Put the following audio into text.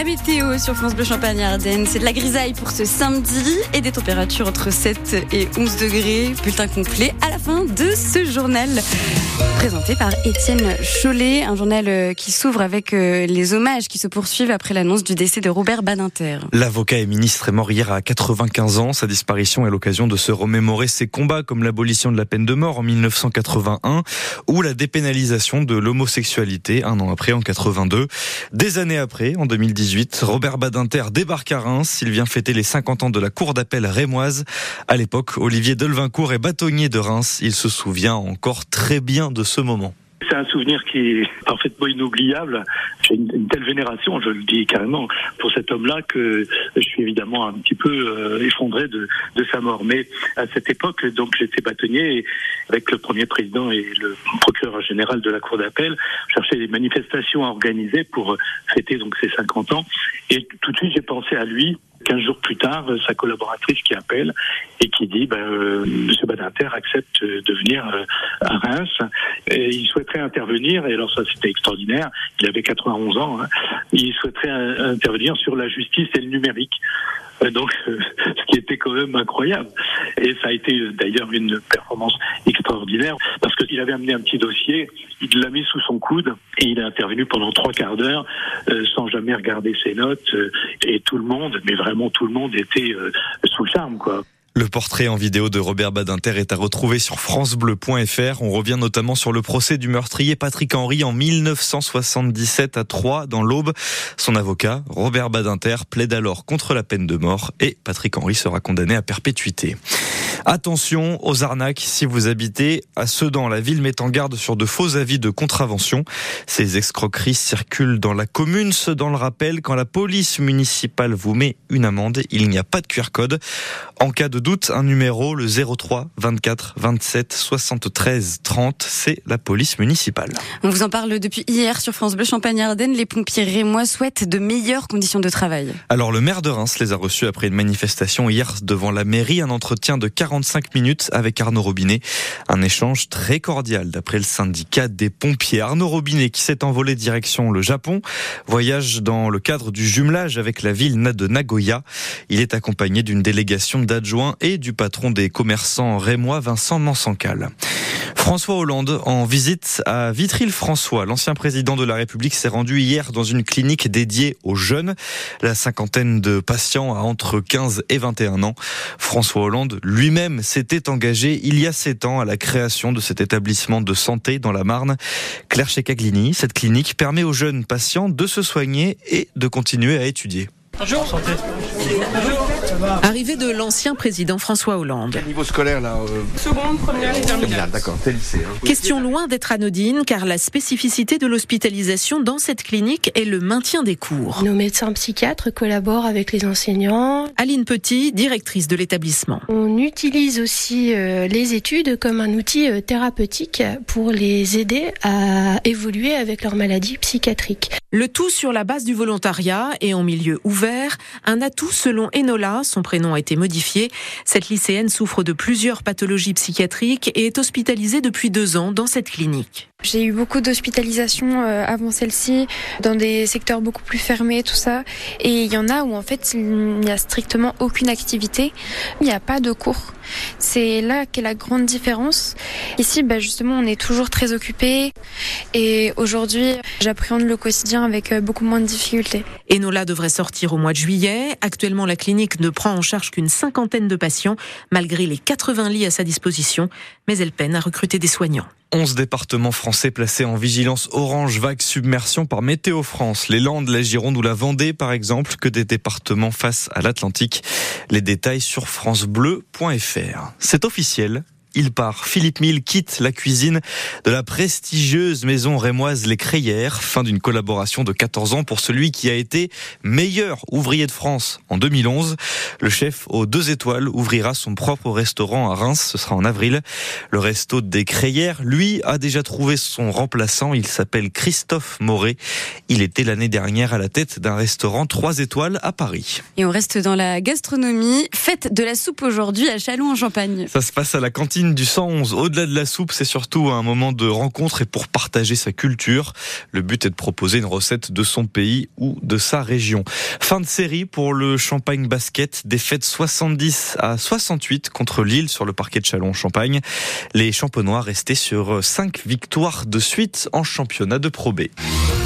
La météo sur France Bleu Champagne Ardennes, c'est de la grisaille pour ce samedi et des températures entre 7 et 11 degrés. Bulletin complet à la fin de ce journal présenté par Étienne Chollet, un journal euh, qui s'ouvre avec euh, les hommages qui se poursuivent après l'annonce du décès de Robert Badinter. L'avocat et ministre est mort hier à 95 ans. Sa disparition est l'occasion de se remémorer ses combats comme l'abolition de la peine de mort en 1981 ou la dépénalisation de l'homosexualité un an après en 82. Des années après, en 2018, Robert Badinter débarque à Reims. Il vient fêter les 50 ans de la cour d'appel rémoise. À l'époque, Olivier Delvincourt est bâtonnier de Reims. Il se souvient encore très bien de ce moment. C'est un souvenir qui est parfaitement inoubliable. J'ai une, telle vénération, je le dis carrément, pour cet homme-là que je suis évidemment un petit peu euh, effondré de, de, sa mort. Mais à cette époque, donc j'étais bâtonnier avec le premier président et le procureur général de la cour d'appel, cherchais des manifestations à organiser pour fêter donc ses 50 ans. Et tout de suite, j'ai pensé à lui 15 jours plus tard, sa collaboratrice qui appelle et qui dit ben, euh, Monsieur Badinter accepte de venir euh, à Reims et il souhaiterait intervenir. Et alors ça c'était extraordinaire. Il avait 91 ans. Hein. Il souhaiterait intervenir sur la justice et le numérique. Euh, donc, ce qui était quand même incroyable. Et ça a été d'ailleurs une performance extraordinaire parce qu'il avait amené un petit dossier, il l'a mis sous son coude et il a intervenu pendant trois quarts d'heure euh, sans jamais regarder ses notes. Euh, et tout le monde, mais vraiment tout le monde était sous le charme, quoi. Le portrait en vidéo de Robert Badinter est à retrouver sur francebleu.fr. On revient notamment sur le procès du meurtrier Patrick Henry en 1977 à Troyes, dans l'Aube. Son avocat, Robert Badinter, plaide alors contre la peine de mort et Patrick Henry sera condamné à perpétuité. Attention aux arnaques si vous habitez à Sedan. La ville met en garde sur de faux avis de contravention. Ces escroqueries circulent dans la commune. Sedan le rappelle, quand la police municipale vous met une amende, il n'y a pas de QR code. En cas de doute, un numéro, le 03 24 27 73 30, c'est la police municipale. On vous en parle depuis hier sur France Bleu Champagne-Ardenne. Les pompiers rémois souhaitent de meilleures conditions de travail. Alors le maire de Reims les a reçus après une manifestation hier devant la mairie, un entretien de 40 45 minutes avec Arnaud Robinet. Un échange très cordial d'après le syndicat des pompiers. Arnaud Robinet qui s'est envolé direction le Japon, voyage dans le cadre du jumelage avec la ville de Nagoya. Il est accompagné d'une délégation d'adjoints et du patron des commerçants rémois Vincent Mansancal. François Hollande en visite à Vitry-le-François. L'ancien président de la République s'est rendu hier dans une clinique dédiée aux jeunes. La cinquantaine de patients a entre 15 et 21 ans. François Hollande lui-même s'était engagé il y a sept ans à la création de cet établissement de santé dans la Marne. Claire Checaglini, cette clinique permet aux jeunes patients de se soigner et de continuer à étudier. Bonjour. Santé. Arrivée de l'ancien président François Hollande. niveau scolaire là euh, Seconde, première et terminale. D'accord, c'est lycée. Hein. Question loin d'être anodine car la spécificité de l'hospitalisation dans cette clinique est le maintien des cours. Nos médecins psychiatres collaborent avec les enseignants. Aline Petit, directrice de l'établissement. On utilise aussi euh, les études comme un outil euh, thérapeutique pour les aider à évoluer avec leur maladie psychiatrique. Le tout sur la base du volontariat et en milieu ouvert, un atout selon Enola, son prénom a été modifié. Cette lycéenne souffre de plusieurs pathologies psychiatriques et est hospitalisée depuis deux ans dans cette clinique. J'ai eu beaucoup d'hospitalisations euh, avant celle-ci, dans des secteurs beaucoup plus fermés, tout ça. Et il y en a où en fait il n'y a strictement aucune activité, il n'y a pas de cours. C'est là qu'est la grande différence. Ici, bah, justement, on est toujours très occupé. Et aujourd'hui, j'appréhende le quotidien avec euh, beaucoup moins de difficultés. Enola devrait sortir au mois de juillet. Actuellement, la clinique ne prend en charge qu'une cinquantaine de patients, malgré les 80 lits à sa disposition. Mais elle peine à recruter des soignants. 11 départements français placés en vigilance orange vague submersion par Météo France. Les Landes, la Gironde ou la Vendée, par exemple, que des départements face à l'Atlantique. Les détails sur francebleu.fr. C'est officiel. Il part. Philippe Mille quitte la cuisine de la prestigieuse maison rémoise Les Crayères. Fin d'une collaboration de 14 ans pour celui qui a été meilleur ouvrier de France en 2011. Le chef aux deux étoiles ouvrira son propre restaurant à Reims. Ce sera en avril. Le resto des Crayères, lui, a déjà trouvé son remplaçant. Il s'appelle Christophe Moret. Il était l'année dernière à la tête d'un restaurant 3 étoiles à Paris. Et on reste dans la gastronomie. Fête de la soupe aujourd'hui à Châlons en Champagne. Ça se passe à la cantine du 111, au-delà de la soupe, c'est surtout un moment de rencontre et pour partager sa culture. Le but est de proposer une recette de son pays ou de sa région. Fin de série pour le Champagne Basket, défaite 70 à 68 contre Lille sur le parquet de Chalon-Champagne. Les champenois restaient sur 5 victoires de suite en championnat de Pro B.